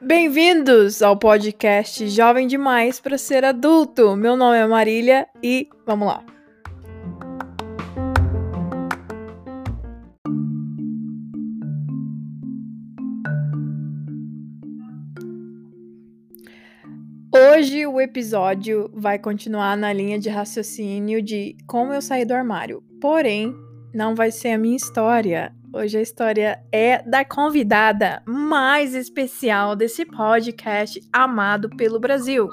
Bem-vindos ao podcast Jovem Demais para Ser Adulto. Meu nome é Marília e vamos lá. Hoje o episódio vai continuar na linha de raciocínio de como eu saí do armário. Porém, não vai ser a minha história. Hoje a história é da convidada mais especial desse podcast amado pelo Brasil.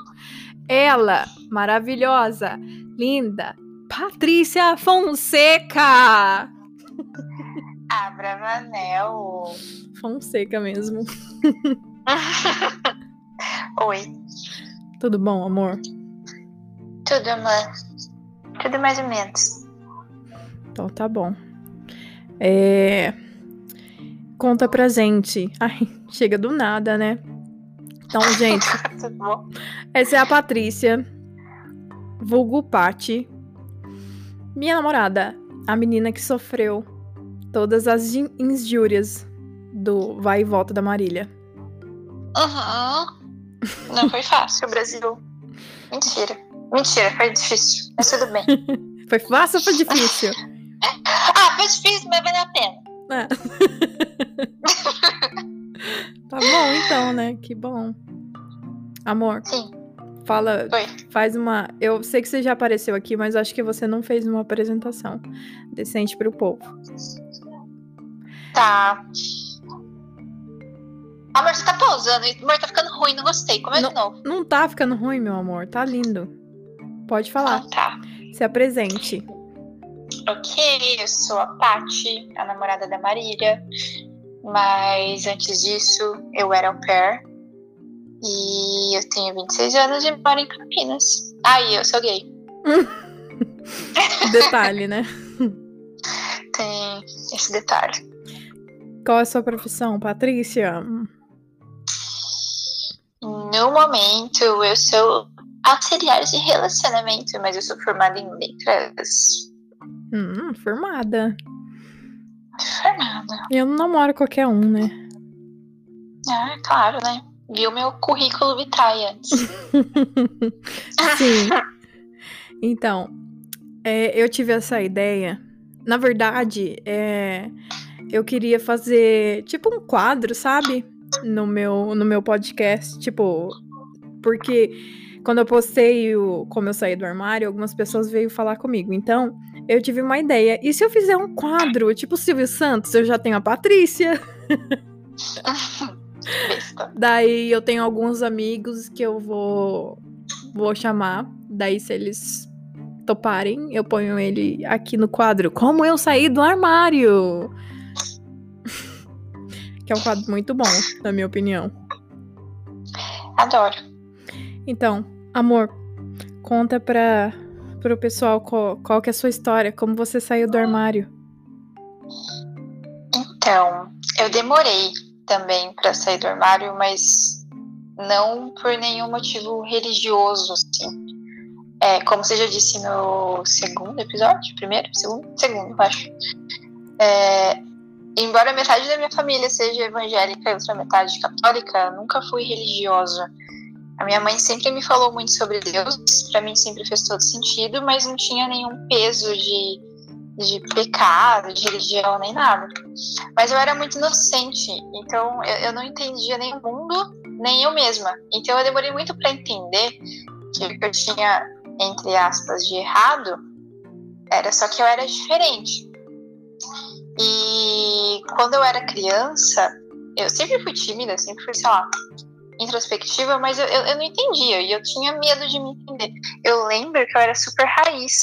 Ela, maravilhosa, linda, Patrícia Fonseca. Abravanel. Fonseca mesmo. Oi. Tudo bom, amor? Tudo, amor. Tudo mais ou menos. Então tá bom. É... Conta pra gente. Ai, chega do nada, né? Então, gente. Bom? Essa é a Patrícia. Vulgo Pati. Minha namorada. A menina que sofreu todas as in- injúrias do vai e volta da Marília. Uhum. Não foi fácil, Brasil. Mentira. Mentira, foi difícil. Mas tudo bem. Foi fácil ou foi difícil? Ah, foi difícil, mas valeu a pena. É. tá bom, então, né? Que bom. Amor, Sim. fala, Oi. faz uma. Eu sei que você já apareceu aqui, mas acho que você não fez uma apresentação decente pro povo. Tá. Amor, você tá pausando. Amor, tá ficando ruim, não gostei. Começa de novo. Não tá ficando ruim, meu amor. Tá lindo. Pode falar. Ah, tá. Se apresente. Ok, eu sou a Paty, a namorada da Marília. Mas antes disso, eu era au pair. E eu tenho 26 anos e moro em Campinas. Ah, e eu sou gay. Detalhe, né? Tem esse detalhe. Qual é a sua profissão, Patrícia? No momento, eu sou auxiliar de relacionamento, mas eu sou formada em letras. Hum, formada. Formada. Eu não namoro qualquer um, né? Ah, claro, né? Viu meu currículo vitae antes. Sim. Então, é, eu tive essa ideia. Na verdade, é, eu queria fazer tipo um quadro, sabe? No meu, no meu podcast. Tipo, porque quando eu postei o Como Eu Saí do Armário, algumas pessoas veio falar comigo. Então, eu tive uma ideia. E se eu fizer um quadro, tipo Silvio Santos, eu já tenho a Patrícia. Daí eu tenho alguns amigos que eu vou vou chamar. Daí se eles toparem, eu ponho ele aqui no quadro Como eu saí do armário. que é um quadro muito bom, na minha opinião. Adoro. Então, amor, conta pra pro pessoal qual, qual que é a sua história, como você saiu do armário. Então, eu demorei também pra sair do armário, mas não por nenhum motivo religioso, assim. É, como você já disse no segundo episódio, primeiro, segundo, segundo, eu acho. É, embora metade da minha família seja evangélica e outra metade católica, nunca fui religiosa. A minha mãe sempre me falou muito sobre Deus, pra mim sempre fez todo sentido, mas não tinha nenhum peso de, de pecado, de religião, nem nada. Mas eu era muito inocente, então eu, eu não entendia nem o mundo, nem eu mesma. Então eu demorei muito para entender que o que eu tinha, entre aspas, de errado era só que eu era diferente. E quando eu era criança, eu sempre fui tímida, sempre fui, sei lá, introspectiva, mas eu, eu, eu não entendia e eu tinha medo de me entender. Eu lembro que eu era super raiz.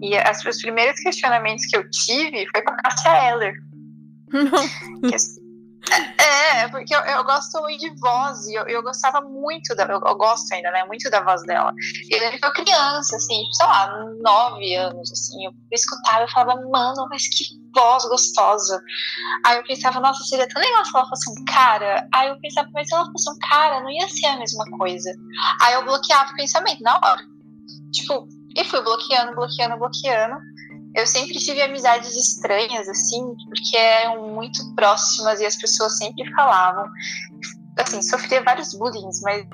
E as, os primeiros questionamentos que eu tive foi com a Cássia Eller. É, porque eu, eu gosto muito de voz e eu, eu gostava muito da. Eu, eu gosto ainda, né? Muito da voz dela. Eu lembro que eu criança, assim, sei lá, nove anos, assim, eu escutava e falava, mano, mas que voz gostosa. Aí eu pensava, nossa, seria tão legal se ela fosse um cara. Aí eu pensava, mas se ela fosse um cara, não ia ser a mesma coisa. Aí eu bloqueava o pensamento na hora. Tipo, e fui bloqueando, bloqueando, bloqueando. Eu sempre tive amizades estranhas, assim, porque eram muito próximas e as pessoas sempre falavam. Assim, sofria vários bullying, mas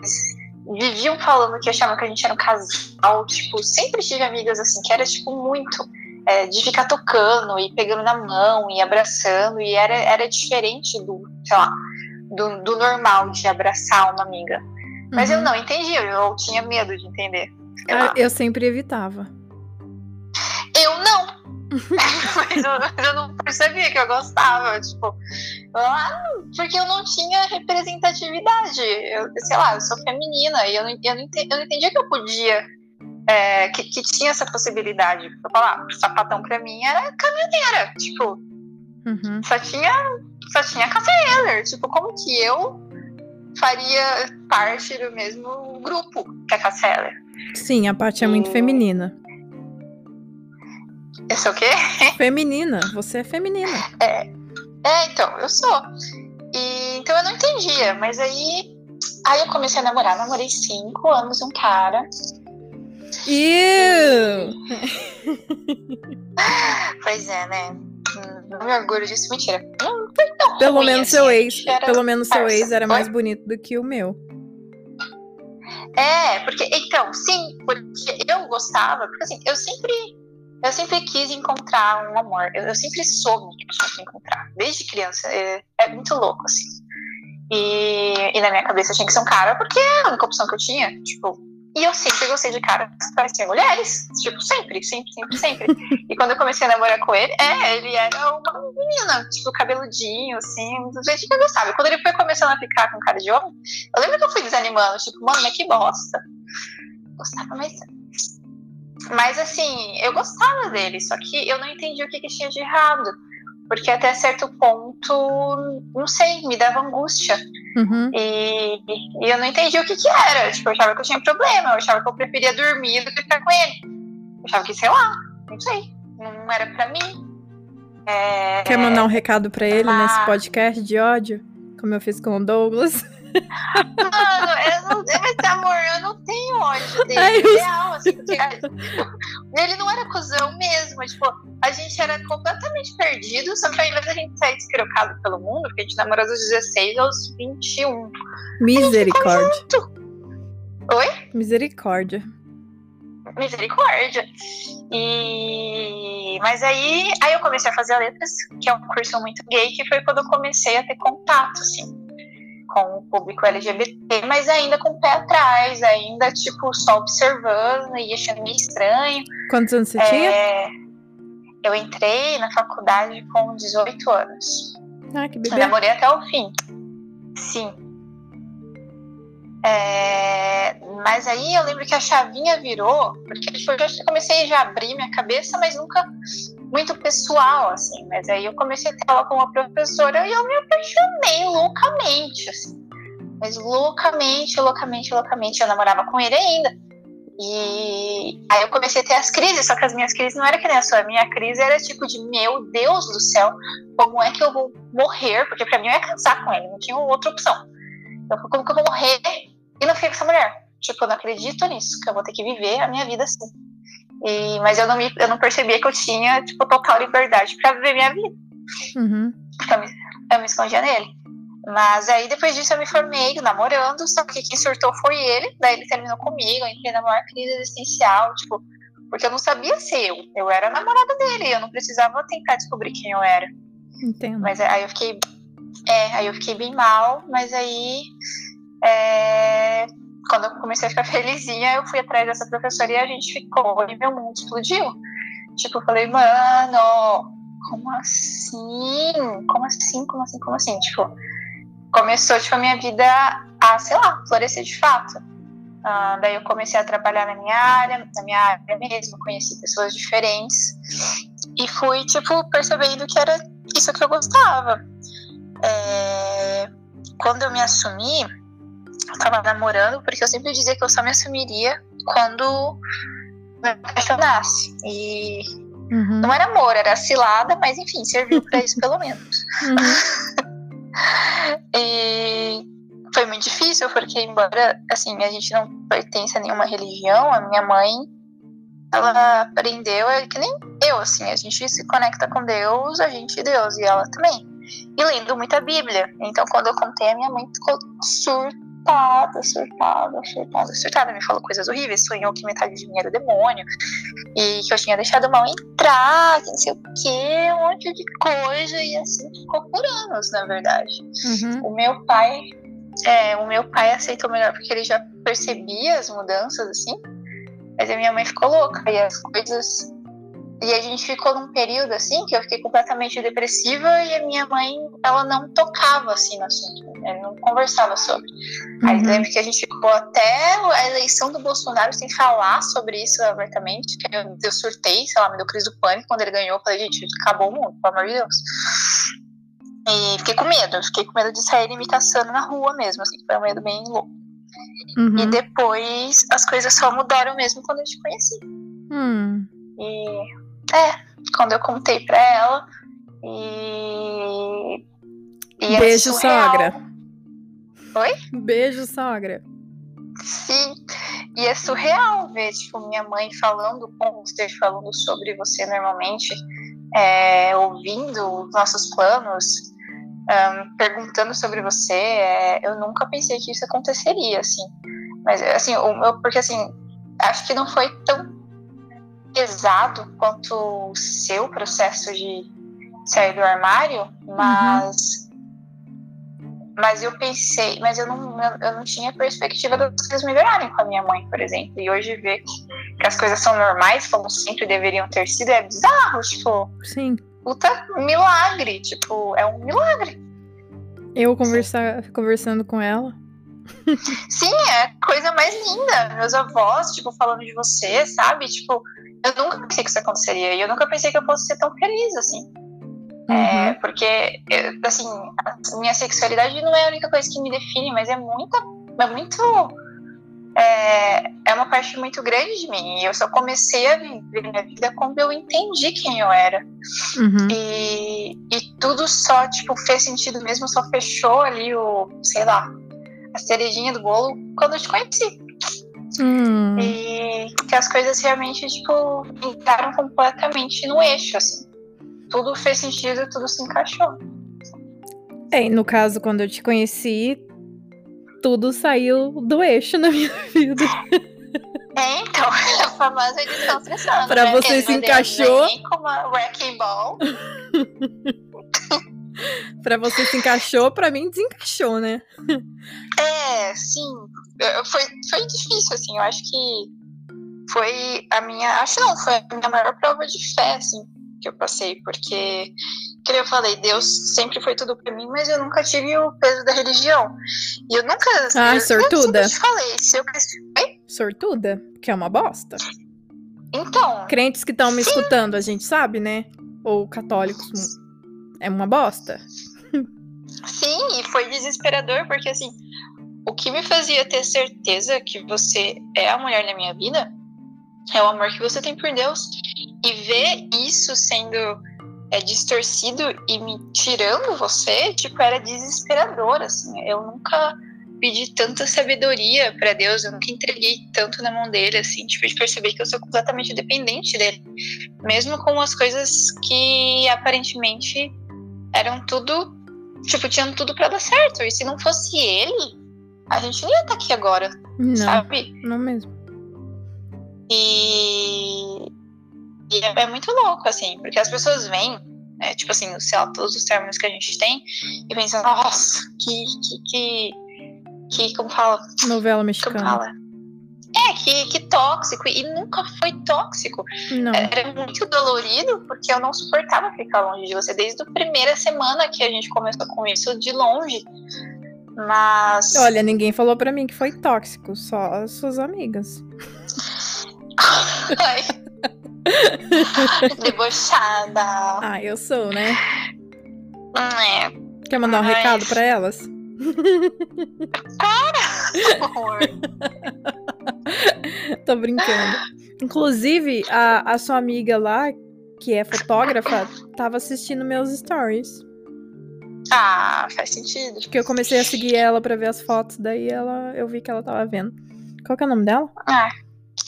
viviam falando que achavam que a gente era um casal. Tipo, sempre tive amigas assim, que era, tipo, muito. É, de ficar tocando e pegando na mão e abraçando, e era, era diferente do, sei lá, do, do normal de abraçar uma amiga. Mas uhum. eu não entendia, eu tinha medo de entender. Ah, eu sempre evitava. Eu não. mas, eu, mas, eu, não percebia que eu gostava. Tipo, ah, porque eu não tinha representatividade. Eu, sei lá, eu sou feminina e eu não, eu não, entendi, eu não entendia que eu podia. É, que, que, tinha essa possibilidade. Eu falar, o sapatão pra mim era caminhoneira. Tipo, uhum. só tinha. Só tinha Cassia Tipo, como que eu faria parte do mesmo grupo que a Cassia Sim, a parte é muito e... feminina. Eu sou o quê? Feminina. Você é feminina. É. É, então, eu sou. E, então eu não entendia, mas aí. Aí eu comecei a namorar. Namorei cinco anos um cara. Iu! pois é, né? Não me orgulho disso, mentira. Não, não pelo ruim, menos assim, seu ex, pelo menos seu ex era mais bonito do que o meu. É, porque então, sim, porque eu gostava, porque assim, eu sempre eu sempre quis encontrar um amor. Eu, eu sempre soube que eu tinha que encontrar. Desde criança. É, é muito louco, assim. E, e, na minha cabeça tinha que ser um cara, porque é a única opção que eu tinha. Tipo, e eu sempre gostei de caras que pareciam mulheres. Tipo, sempre, sempre, sempre, sempre. e quando eu comecei a namorar com ele, é, ele era uma menina, tipo, cabeludinho, assim, do jeito que eu gostava. E quando ele foi começando a ficar com cara de homem, eu lembro que eu fui desanimando, tipo, mano, mas que bosta. Gostava mais mas assim, eu gostava dele, só que eu não entendi o que, que tinha de errado. Porque até certo ponto, não sei, me dava angústia. Uhum. E, e, eu não entendi o que, que era. Tipo, eu achava que eu tinha problema, eu achava que eu preferia dormir do que ficar com ele. Eu achava que, sei lá, não sei, não era pra mim. É, Quer mandar um recado pra ele mas... nesse podcast de ódio? Como eu fiz com o Douglas? Mano, eu não, esse amor, eu não tenho ódio dele. É real, assim, ele não era cuzão mesmo. Tipo, a gente era completamente perdido, só que ao invés da gente sair despirocado pelo mundo, porque a gente namorou dos 16 aos 21. Misericórdia. Oi? Misericórdia. Misericórdia. E mas aí, aí eu comecei a fazer letras, que é um curso muito gay, que foi quando eu comecei a ter contato, assim com o público LGBT, mas ainda com o pé atrás, ainda, tipo, só observando e achando meio estranho. Quantos anos você é, tinha? Eu entrei na faculdade com 18 anos. Ah, que bebê. Eu namorei até o fim. Sim. É, mas aí eu lembro que a chavinha virou, porque tipo, eu comecei já a abrir minha cabeça, mas nunca muito pessoal, assim. Mas aí eu comecei a ter aula com uma professora e eu me apaixonei loucamente, assim. Mas loucamente, loucamente, loucamente. Eu namorava com ele ainda. E aí eu comecei a ter as crises, só que as minhas crises não era que nem a sua. A minha crise era tipo de, meu Deus do céu, como é que eu vou morrer? Porque pra mim eu ia casar com ele, não tinha outra opção. Falei, como que eu vou morrer e não ficar com essa mulher? Tipo, eu não acredito nisso, que eu vou ter que viver a minha vida assim. E, mas eu não, me, eu não percebia que eu tinha, tipo, total liberdade para viver minha vida. Uhum. Eu, me, eu me escondia nele. Mas aí depois disso eu me formei namorando, só que quem surtou foi ele, daí ele terminou comigo, eu entrei na maior crise existencial, tipo, porque eu não sabia ser eu, eu era namorada dele, eu não precisava tentar descobrir quem eu era. Entendo. Mas aí eu fiquei, é, aí eu fiquei bem mal, mas aí é, quando eu comecei a ficar felizinha, eu fui atrás dessa professora e a gente ficou e meu mundo explodiu. Tipo, eu falei, mano, como assim? Como assim? Como assim? Como assim? Tipo, começou, tipo, a minha vida a, sei lá, florescer de fato. Uh, daí eu comecei a trabalhar na minha área, na minha área mesmo, conheci pessoas diferentes e fui, tipo, percebendo que era isso que eu gostava. É... Quando eu me assumi, eu tava namorando, porque eu sempre dizia que eu só me assumiria quando me apaixonasse. E uhum. não era amor, era cilada, mas enfim, serviu para isso pelo menos. Uhum. e foi muito difícil, porque embora assim, a gente não pertence a nenhuma religião, a minha mãe ela aprendeu, é que nem eu, assim, a gente se conecta com Deus, a gente e Deus, e ela também. E lendo muita Bíblia. Então, quando eu contei, a minha mãe ficou surtada, surtada, surtada, surtada. Me falou coisas horríveis, sonhou que metade de mim era demônio, e que eu tinha deixado mal entrar, que não sei o quê, um monte de coisa, e assim ficou por anos, na verdade. Uhum. O meu pai, é, o meu pai aceitou melhor porque ele já percebia as mudanças, assim, mas a minha mãe ficou louca, e as coisas e a gente ficou num período assim que eu fiquei completamente depressiva e a minha mãe, ela não tocava assim no assunto? Não conversava sobre. Uhum. Aí lembro que a gente ficou até a eleição do Bolsonaro sem falar sobre isso abertamente, que eu, eu surtei, sei lá, me deu crise do pânico quando ele ganhou, falei, gente, acabou o mundo, pelo amor de Deus. E fiquei com medo, fiquei com medo de sair me caçando na rua mesmo, assim, foi um medo bem louco. Uhum. E depois as coisas só mudaram mesmo quando eu te conheci. Hum. E é, quando eu contei pra ela. E. e é Beijo, surreal. sogra. Oi? Beijo, sogra. Sim. E é surreal ver, tipo, minha mãe falando com você, falando sobre você normalmente, é, ouvindo os nossos planos, ahn, perguntando sobre você. é, eu nunca pensei que isso aconteceria, assim. Mas, assim, porque, assim, acho que não foi tão pesado quanto o seu processo de sair do armário, mas mas eu pensei, mas eu não, eu, não tinha perspectiva das coisas melhorarem com a minha mãe, por exemplo. E hoje ver que, que as coisas são normais, como sempre deveriam ter sido, é bizarro, tipo, Sim. puta milagre, tipo, é um milagre. Eu conversar, conversando com ela. Sim, é a coisa mais linda. Meus avós, tipo, falando de você, sabe? Tipo, eu nunca pensei que isso aconteceria. E eu nunca pensei que eu fosse ser tão feliz, assim. É, Uhum. porque, assim, a minha sexualidade não é a única coisa que me define, mas é muita, é muito, é, é uma parte muito grande de mim. E eu só comecei a viver minha vida quando eu entendi quem eu era. Uhum. E, e tudo só, tipo, fez sentido mesmo, só fechou ali o, sei lá, a cerejinha do bolo quando eu te conheci. Hum. E que as coisas realmente, tipo, entraram completamente no eixo, assim. Tudo fez sentido, tudo se encaixou. É, no caso, quando eu te conheci, tudo saiu do eixo na minha vida. É, então, a famosa edição stressando. Pra né? você se encaixou. vem com uma wrecking ball. pra você se encaixou, pra mim desencaixou, né? É, sim. Foi, foi difícil, assim. Eu acho que foi a minha. Acho não, foi a minha maior prova de fé, assim, que eu passei. Porque, como eu falei, Deus sempre foi tudo pra mim, mas eu nunca tive o peso da religião. E eu nunca. Ah, eu, sortuda. Eu te falei, se eu. Oi? Sortuda, que é uma bosta. Então, Crentes que estão me escutando, a gente sabe, né? Ou católicos, é uma bosta. Sim, e foi desesperador, porque assim, o que me fazia ter certeza que você é a mulher da minha vida é o amor que você tem por Deus. E ver isso sendo é, distorcido e me tirando você, tipo, era desesperador, assim. Eu nunca pedi tanta sabedoria pra Deus, eu nunca entreguei tanto na mão dele, assim, tipo, de perceber que eu sou completamente dependente dele. Mesmo com as coisas que aparentemente eram tudo tipo, tinham tudo pra dar certo. E se não fosse ele, a gente não ia estar aqui agora, Não, sabe? não mesmo. E é, é muito louco, assim, porque as pessoas vêm, né, tipo assim, sei lá, todos os termos que a gente tem, e pensam, nossa, que, que, que, que como fala? Novela Como mexicana. fala? É, que, que tóxico, e nunca foi tóxico. Não. Era muito dolorido, porque eu não suportava ficar longe de você, desde a primeira semana que a gente começou com isso, de longe. Mas. Olha, ninguém falou pra mim que foi tóxico, só as suas amigas. Ai. Debochada. Ah, eu sou, né? É, Quer mandar um Ai. recado pra elas? amor. Tô brincando. Inclusive, a, a sua amiga lá, que é fotógrafa, tava assistindo meus stories. Ah, faz sentido. Porque eu comecei a seguir ela pra ver as fotos, daí ela, eu vi que ela tava vendo. Qual que é o nome dela? Ah,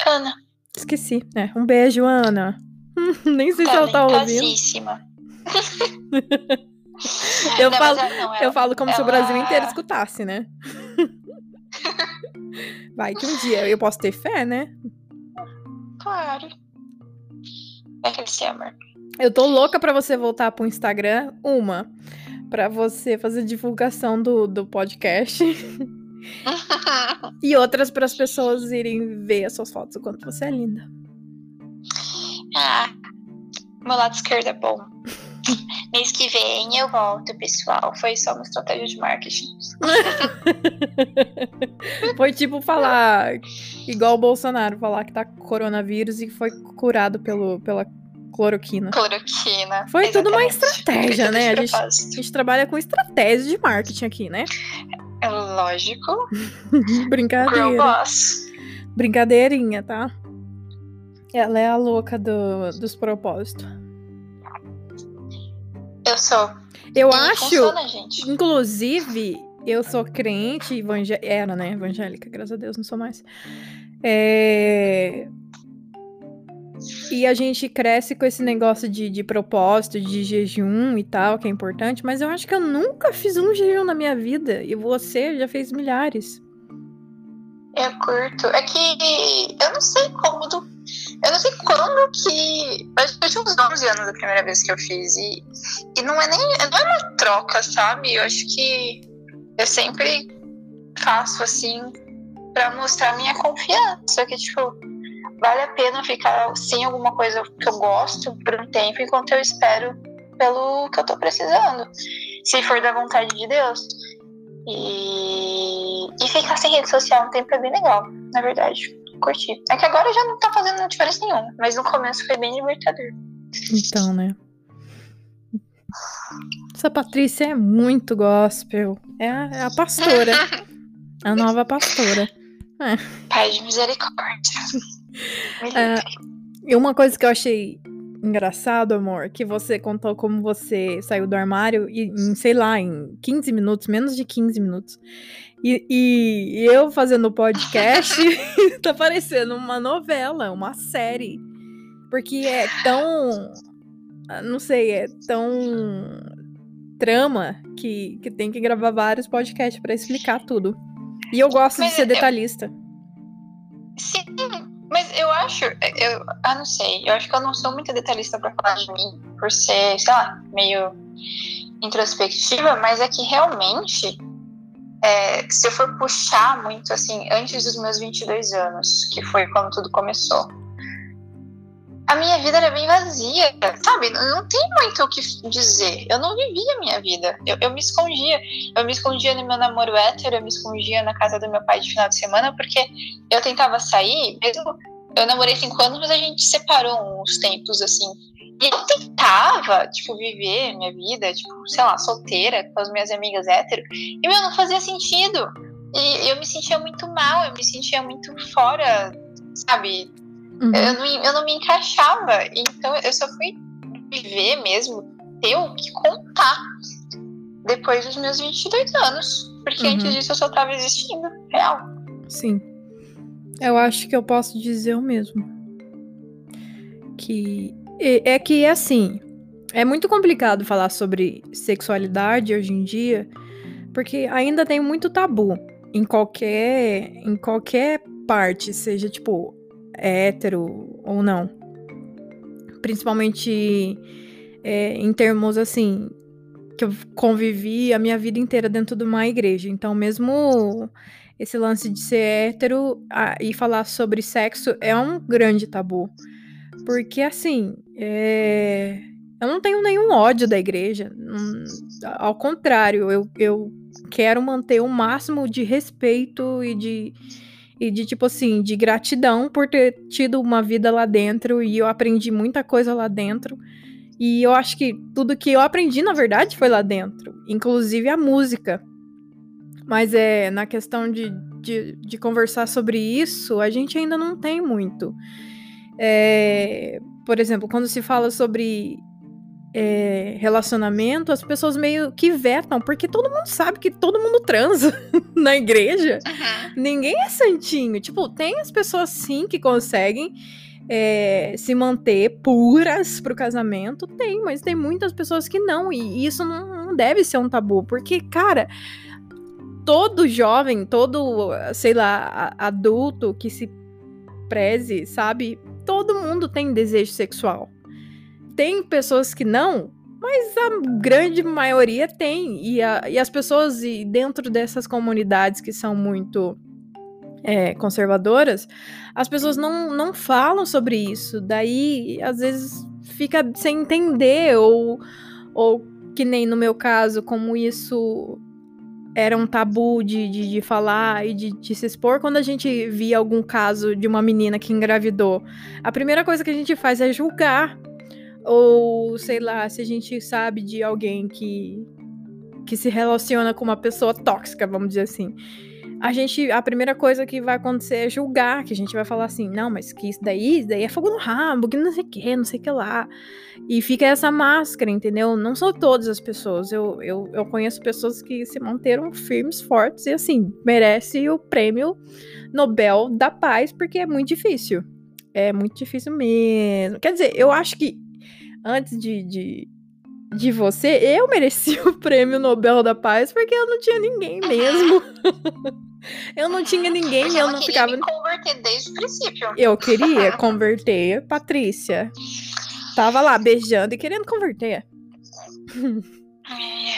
Ana. Esqueci. É, um beijo, Ana. Nem sei se ela tá ouvindo. Eu Não, falo, ela- não, eu ela- falo como se o ela- Brasil inteiro escutasse, né? Vai que um dia eu posso ter fé, né? Claro. Vai crescer, amor. Eu tô louca pra você voltar pro Instagram. Uma, pra você fazer divulgação do, do podcast. e outras para as pessoas irem ver as suas fotos, o quanto você é linda. ah, meu lado esquerdo é bom. Mês que vem eu volto, pessoal. Foi só uma estratégia de marketing. Foi tipo falar, igual o Bolsonaro, falar que tá com coronavírus e foi curado pelo, pela cloroquina. Cloroquina. Foi tudo uma exatamente. estratégia, tudo né? A gente, a gente trabalha com estratégia de marketing aqui, né? É lógico. Girl Brincadeira. boss. Brincadeirinha, tá? Ela é a louca do, dos propósitos. Eu sou. Eu E acho, Funciona, gente. inclusive, eu sou crente evangélica. Era, né? Evangélica, graças a Deus, não sou mais. É... E a gente cresce com esse negócio de, de propósito, de jejum e tal, que é importante, mas eu acho que eu nunca fiz um jejum na minha vida. E você já fez milhares. Eu curto. É que eu não sei como. Eu não sei quando que. Acho que eu tinha uns 11 anos da primeira vez que eu fiz. E, e não é nem. Não é uma troca, sabe? Eu acho que eu sempre faço assim pra mostrar minha confiança. Que, tipo, vale a pena ficar sem alguma coisa que eu gosto por um tempo enquanto eu espero pelo que eu tô precisando. Se for da vontade de Deus. E, e ficar sem rede social um tempo é bem legal, na verdade. Curti. É que agora já não tá fazendo diferença nenhuma, mas no começo foi bem libertador. Então, né? Essa Patrícia é muito gospel. É a, é a pastora. a nova pastora. Pai de misericórdia. Livre. E uma coisa que eu achei engraçado, amor, que você contou como você saiu do armário e, em, sei lá, em 15 minutos, menos de 15 minutos. E, e eu fazendo podcast, tá parecendo uma novela, uma série. Porque é tão. ah, Não sei, é tão trama que, que tem que gravar vários podcasts pra explicar tudo. E eu gosto de Mas ser eu- detalhista. Sim, mas eu acho. Eu, ah, não sei. Eu acho que eu não sou muito detalhista pra falar de mim, por ser, sei lá, meio introspectiva, mas é que realmente. é, se eu for puxar muito assim, antes dos meus 22 anos, que foi quando tudo começou, a minha vida era bem vazia, sabe? Não tem muito o que dizer. Eu não vivia a minha vida. Eu, eu me escondia. Eu me escondia no meu namoro hétero, eu me escondia na casa do meu pai de final de semana, porque eu tentava sair, mesmo. Eu namorei cinco anos, mas a gente separou uns tempos assim. E eu tentava, tipo, viver minha vida, tipo, sei lá, solteira, com as minhas amigas hétero. E, meu, não fazia sentido. E eu me sentia muito mal, eu me sentia muito fora, sabe? Uhum. Eu não, eu não me encaixava. Então eu só fui viver mesmo, ter o que contar depois dos meus 22 anos. Porque Uhum. antes disso eu só tava existindo, real. Sim. Eu acho que eu posso dizer o mesmo. Que é que assim, é muito complicado falar sobre sexualidade hoje em dia, porque ainda tem muito tabu em qualquer em qualquer parte, seja tipo hétero ou não. Principalmente é, em termos assim, que eu convivi a minha vida inteira dentro de uma igreja. Então, mesmo esse lance de ser hétero ah, e falar sobre sexo é um grande tabu. Porque, assim, é, eu não tenho nenhum ódio da igreja. Hum, Ao contrário, eu, eu quero manter o máximo de respeito e de, e de, tipo assim, de gratidão por ter tido uma vida lá dentro e eu aprendi muita coisa lá dentro. E eu acho que tudo que eu aprendi, na verdade, foi lá dentro, inclusive a música. Mas é na questão de, de, de conversar sobre isso, a gente ainda não tem muito. É, por exemplo, quando se fala sobre é, relacionamento, as pessoas meio que vetam, porque todo mundo sabe que todo mundo transa na igreja. Ninguém é santinho. Tipo, tem as pessoas sim que conseguem. é, se manter puras pro casamento? Tem, mas tem muitas pessoas que não. E isso não, não deve ser um tabu. Porque, cara, todo jovem, todo, sei lá, adulto que se preze, sabe? Todo mundo tem desejo sexual. Tem pessoas que não, mas a grande maioria tem. E, a, e as pessoas e dentro dessas comunidades que são muito é, conservadoras, as pessoas não, não falam sobre isso. Daí, às vezes, fica sem entender, ou, ou que nem no meu caso, como isso era um tabu de, de, de falar e de, de, se expor. Quando a gente via algum caso de uma menina que engravidou, a primeira coisa que a gente faz é julgar. Ou, sei lá, se a gente sabe de alguém que, que se relaciona com uma pessoa tóxica, vamos dizer assim a gente, a primeira coisa que vai acontecer é julgar, que a gente vai falar assim, não, mas que isso daí, isso daí é fogo no rabo, que não sei o que, não sei o que lá. E fica essa máscara, entendeu? Não são todas as pessoas. Eu, eu, eu conheço pessoas que se manteram firmes, fortes e assim, merece o prêmio Nobel da Paz, porque é muito difícil. É muito difícil mesmo. Quer dizer, eu acho que antes de, de, de você, eu mereci o prêmio Nobel da Paz, porque eu não tinha ninguém mesmo. Eu não tinha ninguém, Porque eu não ficava. Me converter desde o princípio. Eu queria converter Patrícia. Tava lá beijando e querendo converter.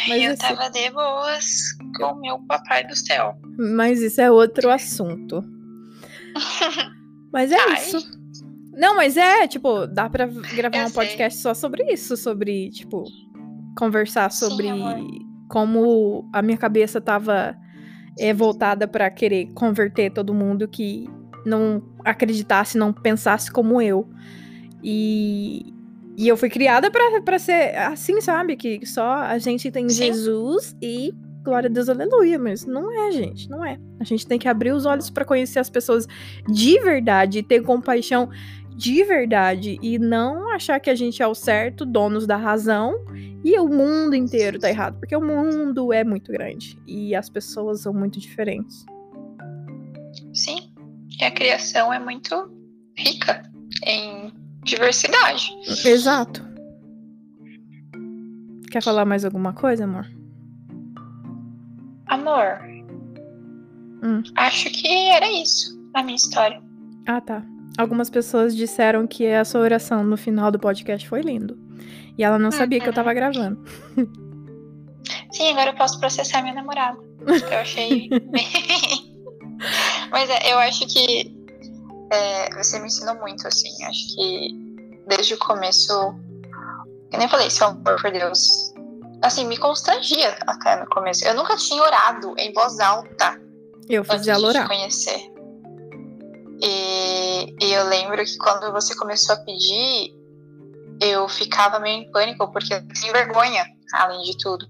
Mas eu tava de boas com o meu papai do céu. Mas isso é outro assunto. Mas é Ai. isso. Não, mas é, tipo, dá pra gravar eu um podcast sei. só sobre isso, sobre, tipo, conversar sobre Sim, como a minha cabeça tava é voltada para querer converter todo mundo que não acreditasse, não pensasse como eu. E, e eu fui criada para ser assim, sabe? Que só a gente tem Sim. Jesus e glória a Deus, aleluia. Mas não é, gente, não é. A gente tem que abrir os olhos para conhecer as pessoas de verdade, ter compaixão de verdade e não achar que a gente é o certo, donos da razão e o mundo inteiro tá errado, porque o mundo é muito grande e as pessoas são muito diferentes. Sim, e a criação é muito rica em diversidade. Exato. Quer falar mais alguma coisa, amor? Amor. Hum. Acho que era isso a minha história. Ah, tá. Algumas pessoas disseram que a sua oração no final do podcast foi lindo. E ela não sabia que eu tava gravando. Sim, agora eu posso processar minha namorada. Eu achei. Mas é, eu acho que é, você me ensinou muito, assim. Acho que desde o começo. Eu nem falei, seu amor por Deus. Assim, me constrangia até no começo. Eu nunca tinha orado em voz alta. Eu fiz ela orar. Conhecer. E, e eu lembro que quando você começou a pedir, eu ficava meio em pânico, porque eu tinha vergonha, além de tudo.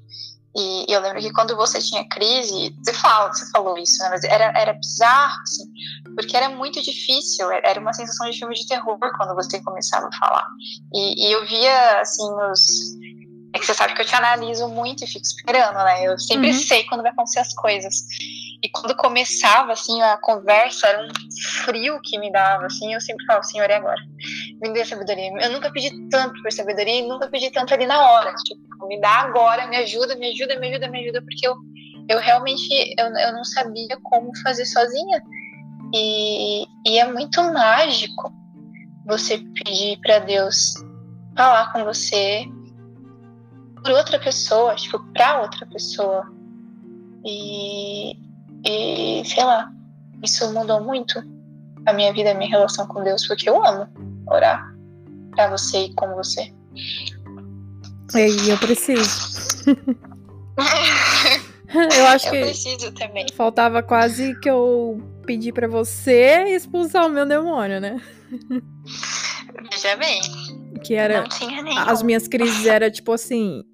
E, e eu lembro que quando você tinha crise, você, fala, você falou isso, né? Mas era, era bizarro, assim, porque era muito difícil, era uma sensação de filme de terror quando você começava a falar. E, e eu via, assim, os. É que você sabe que eu te analiso muito e fico esperando, né? Eu sempre uhum. sei quando vai acontecer as coisas. E quando começava, assim, a conversa, era um frio que me dava, assim, eu sempre falava, Senhor, e agora? Me dê sabedoria. Eu nunca pedi tanto por sabedoria e nunca pedi tanto ali na hora. Tipo, me dá agora, me ajuda, me ajuda, me ajuda, me ajuda, porque eu, eu realmente, eu, eu não sabia como fazer sozinha. E, e é muito mágico você pedir para Deus falar com você por outra pessoa, tipo, pra outra pessoa. E, sei lá, isso mudou muito a minha vida, a minha relação com Deus, porque eu amo orar pra você e com você. E eu preciso. eu acho eu que. preciso também. Faltava quase que eu pedir para você expulsar o meu demônio, né? Veja bem. Que era. Não tinha nenhum. As minhas crises era tipo assim.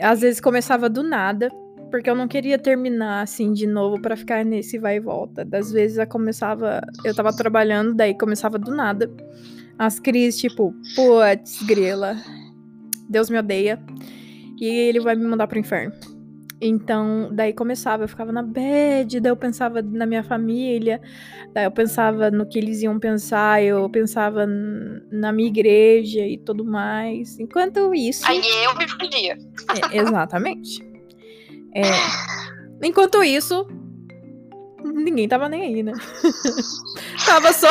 Às vezes começava do nada porque eu não queria terminar assim de novo para ficar nesse vai e volta. Das vezes eu começava, eu tava trabalhando, daí começava do nada. As crises, tipo, putz, grila. Deus me odeia. E ele vai me mandar pro inferno. Então, daí começava, eu ficava na bad, daí eu pensava na minha família, daí eu pensava no que eles iam pensar, eu pensava na minha igreja e tudo mais. Enquanto isso. Aí eu me fudia. É, exatamente. É, enquanto isso, ninguém tava nem aí, né? tava só.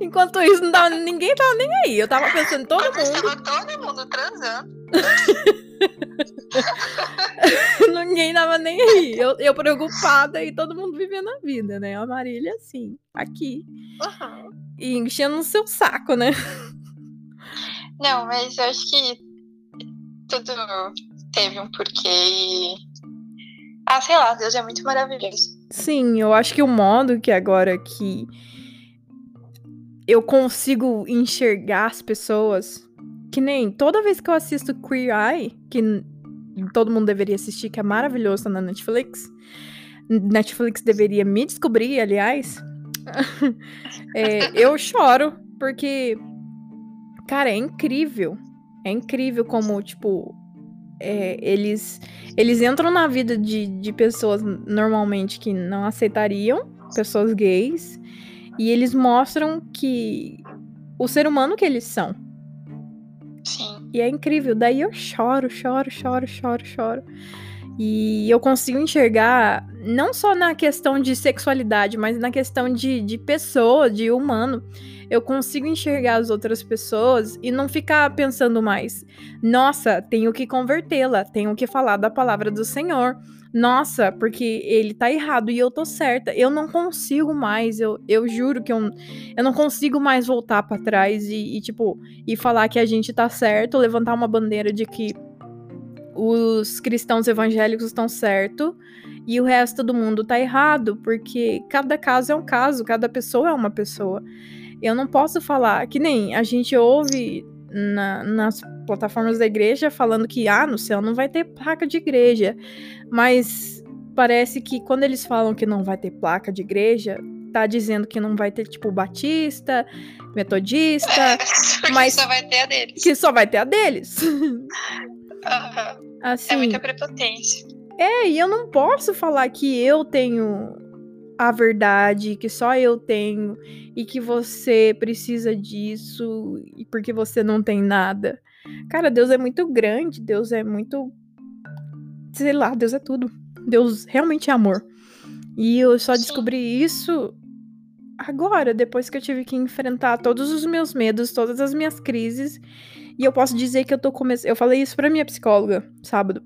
Enquanto isso, não tava, ninguém tava nem aí. Eu tava pensando todo Enquanto mundo. Tava todo mundo transando. ninguém tava nem aí. Eu, eu preocupada e todo mundo vivendo a vida, né? A Marília, assim, aqui. Uhum. E enchendo o seu saco, né? Não, mas eu acho que tudo teve um porquê e. Ah, sei lá, Deus é muito maravilhoso. Sim, eu acho que o modo que agora que eu consigo enxergar as pessoas, que nem toda vez que eu assisto Queer Eye, que todo mundo deveria assistir, que é maravilhoso tá na Netflix. Netflix deveria me descobrir, aliás. é, eu choro, porque, cara, é incrível. É incrível como, tipo, é, eles, eles entram na vida de, de pessoas normalmente que não aceitariam, pessoas gays, e eles mostram que o ser humano que eles são. Sim. E é incrível. Daí eu choro, choro, choro, choro, choro. E eu consigo enxergar, não só na questão de sexualidade, mas na questão de, de pessoa, de humano. Eu consigo enxergar as outras pessoas e não ficar pensando mais, nossa, tenho que convertê-la, tenho que falar da palavra do Senhor. Nossa, porque ele tá errado e eu tô certa. Eu não consigo mais, eu, eu juro que eu, eu não consigo mais voltar para trás e, e, tipo, e falar que a gente tá certo, levantar uma bandeira de que os cristãos evangélicos estão certo e o resto do mundo tá errado, porque cada caso é um caso, cada pessoa é uma pessoa. Eu não posso falar que nem a gente ouve na, nas plataformas da igreja falando que ah, no céu não vai ter placa de igreja, mas parece que quando eles falam que não vai ter placa de igreja, tá dizendo que não vai ter tipo batista, metodista, É, mas só vai ter a deles. que só vai ter a deles. Aham. assim, É muita prepotência. É, e eu não posso falar que eu tenho a verdade, que só eu tenho, e que você precisa disso, e porque você não tem nada. Cara, Deus é muito grande, Deus é muito. Sei lá, Deus é tudo. Deus realmente é amor. E eu só descobri isso agora, depois que eu tive que enfrentar todos os meus medos, todas as minhas crises. E eu posso dizer que eu tô começando. Eu falei isso pra minha psicóloga sábado.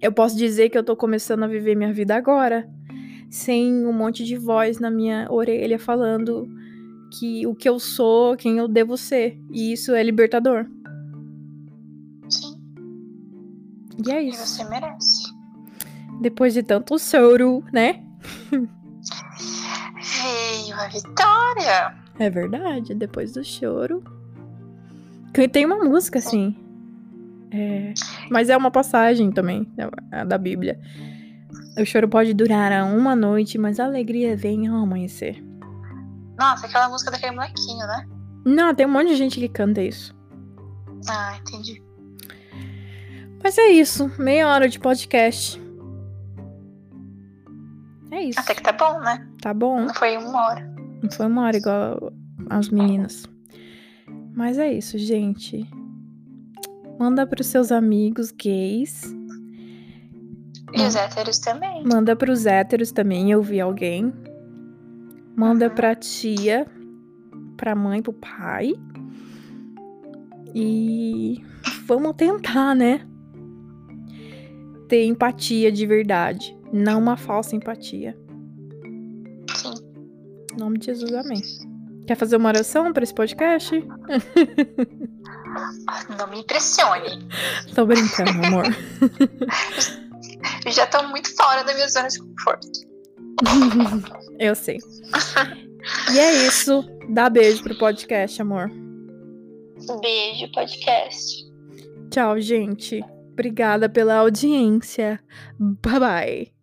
Eu posso dizer que eu tô começando a viver minha vida agora, sem um monte de voz na minha orelha falando que o que eu sou, quem eu devo ser. E isso é libertador. Sim. E é E isso. você merece. Depois de tanto soro, né? Veio a vitória. É verdade, depois do choro. Tem uma música assim. É, mas é uma passagem também da, da Bíblia. O choro pode durar uma noite, mas a alegria vem ao amanhecer. Nossa, aquela música daquele molequinho, né? Não, tem um monte de gente que canta isso. Ah, entendi. Mas é isso, meia hora de podcast. É isso. Até que tá bom, né? Tá bom. Não foi uma hora. Não foi uma hora igual as meninas. Mas é isso, gente. Manda pros seus amigos gays. E os héteros também. Manda pros héteros também, eu vi alguém. Manda Uhum. pra tia, pra mãe, pro pai. E vamos tentar, né? Ter empatia de verdade. Não uma falsa empatia. Sim. Em nome de Jesus, amém. Quer fazer uma oração pra esse podcast? Não me impressione. Tô brincando, amor. Eu já tô muito fora da minha zona de conforto. Eu sei. E é isso. Dá beijo pro podcast, amor. Beijo, podcast. Tchau, gente. Obrigada pela audiência. Bye bye.